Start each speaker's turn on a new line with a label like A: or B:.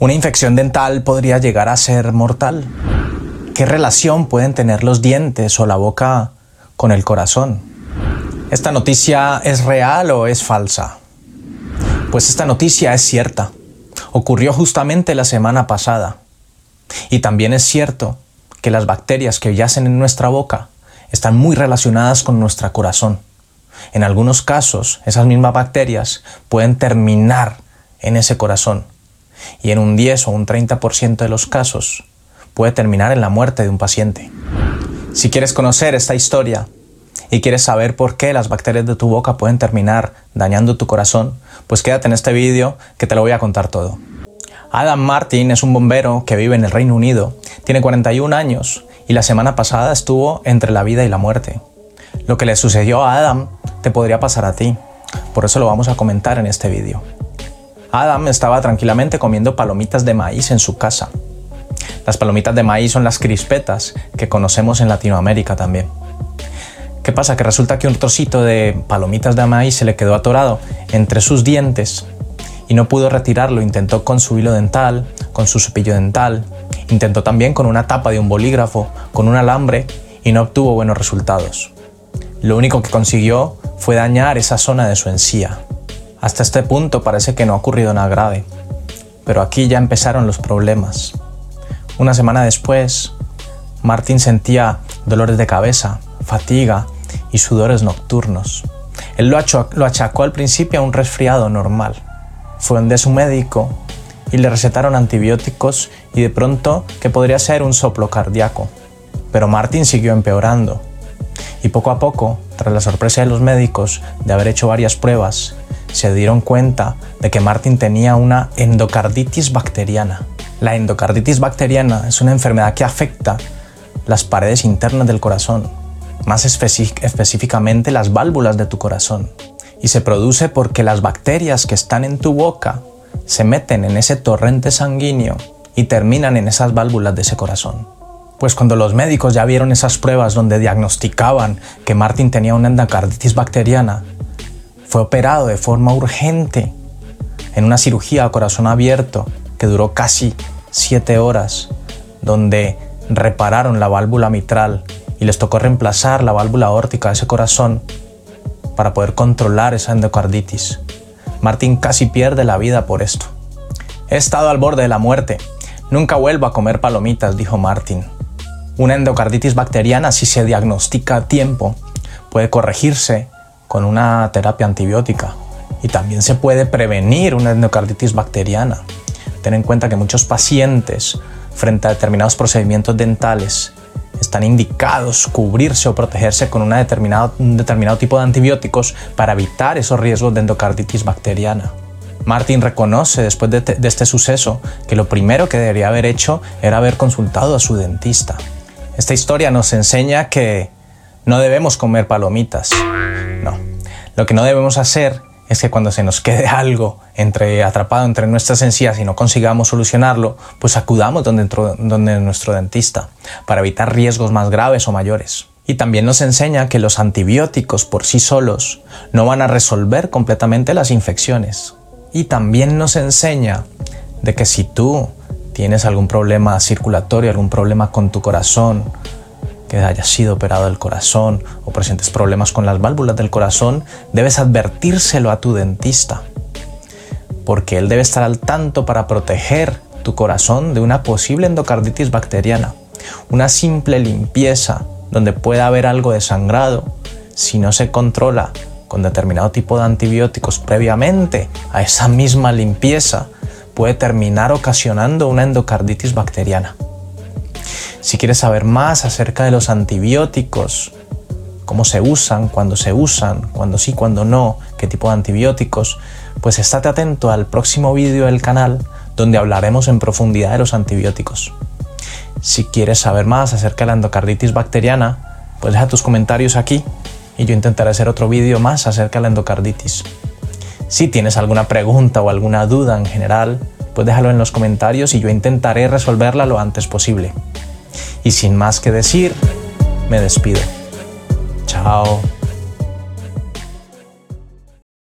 A: ¿Una infección dental podría llegar a ser mortal? ¿Qué relación pueden tener los dientes o la boca con el corazón? ¿Esta noticia es real o es falsa? Pues esta noticia es cierta. Ocurrió justamente la semana pasada. Y también es cierto que las bacterias que yacen en nuestra boca están muy relacionadas con nuestro corazón. En algunos casos, esas mismas bacterias pueden terminar en ese corazón y en un 10 o un 30% de los casos puede terminar en la muerte de un paciente. Si quieres conocer esta historia y quieres saber por qué las bacterias de tu boca pueden terminar dañando tu corazón, pues quédate en este vídeo que te lo voy a contar todo. Adam Martin es un bombero que vive en el Reino Unido, tiene 41 años y la semana pasada estuvo entre la vida y la muerte. Lo que le sucedió a Adam te podría pasar a ti, por eso lo vamos a comentar en este vídeo. Adam estaba tranquilamente comiendo palomitas de maíz en su casa. Las palomitas de maíz son las crispetas que conocemos en Latinoamérica también. ¿Qué pasa? Que resulta que un trocito de palomitas de maíz se le quedó atorado entre sus dientes y no pudo retirarlo. Intentó con su hilo dental, con su cepillo dental, intentó también con una tapa de un bolígrafo, con un alambre y no obtuvo buenos resultados. Lo único que consiguió fue dañar esa zona de su encía. Hasta este punto parece que no ha ocurrido nada grave, pero aquí ya empezaron los problemas. Una semana después, Martín sentía dolores de cabeza, fatiga y sudores nocturnos. Él lo, achacó al principio a un resfriado normal. Fue donde su médico y le recetaron antibióticos y de pronto que podría ser un soplo cardíaco. Pero Martín siguió empeorando. Y poco a poco, tras la sorpresa de los médicos de haber hecho varias pruebas se dieron cuenta de que Martin tenía una endocarditis bacteriana. La endocarditis bacteriana es una enfermedad que afecta las paredes internas del corazón, más específicamente las válvulas de tu corazón, y se produce porque las bacterias que están en tu boca se meten en ese torrente sanguíneo y terminan en esas válvulas de ese corazón. Pues cuando los médicos ya vieron esas pruebas donde diagnosticaban que Martin tenía una endocarditis bacteriana, fue operado de forma urgente en una cirugía a corazón abierto que duró casi siete horas, donde repararon la válvula mitral y les tocó reemplazar la válvula aórtica de ese corazón para poder controlar esa endocarditis. Martín casi pierde la vida por esto. He estado al borde de la muerte. Nunca vuelvo a comer palomitas, dijo Martín. Una endocarditis bacteriana, si se diagnostica a tiempo, puede corregirse con una terapia antibiótica. Y también se puede prevenir una endocarditis bacteriana. Ten en cuenta que muchos pacientes, frente a determinados procedimientos dentales, están indicados cubrirse o protegerse con una determinado, un determinado tipo de antibióticos para evitar esos riesgos de endocarditis bacteriana. Martin reconoce después de, de, este suceso que lo primero que debería haber hecho era haber consultado a su dentista. Esta historia nos enseña que no debemos comer palomitas. Lo que no debemos hacer es que cuando se nos quede algo entre, atrapado entre nuestras encías y no consigamos solucionarlo, pues acudamos donde, donde nuestro dentista para evitar riesgos más graves o mayores. Y también nos enseña que los antibióticos por sí solos no van a resolver completamente las infecciones. Y también nos enseña de que si tú tienes algún problema circulatorio, algún problema con tu corazón, que haya sido operado el corazón o presentes problemas con las válvulas del corazón, debes advertírselo a tu dentista, porque él debe estar al tanto para proteger tu corazón de una posible endocarditis bacteriana. Una simple limpieza donde pueda haber algo de sangrado, si no se controla con determinado tipo de antibióticos previamente a esa misma limpieza, puede terminar ocasionando una endocarditis bacteriana. Si quieres saber más acerca de los antibióticos, cómo se usan, cuándo se usan, cuándo sí, cuándo no, qué tipo de antibióticos, pues estate atento al próximo vídeo del canal donde hablaremos en profundidad de los antibióticos. Si quieres saber más acerca de la endocarditis bacteriana, pues deja tus comentarios aquí y yo intentaré hacer otro vídeo más acerca de la endocarditis. Si tienes alguna pregunta o alguna duda en general, pues déjalo en los comentarios y yo intentaré resolverla lo antes posible. Y sin más que decir, me despido. Chao.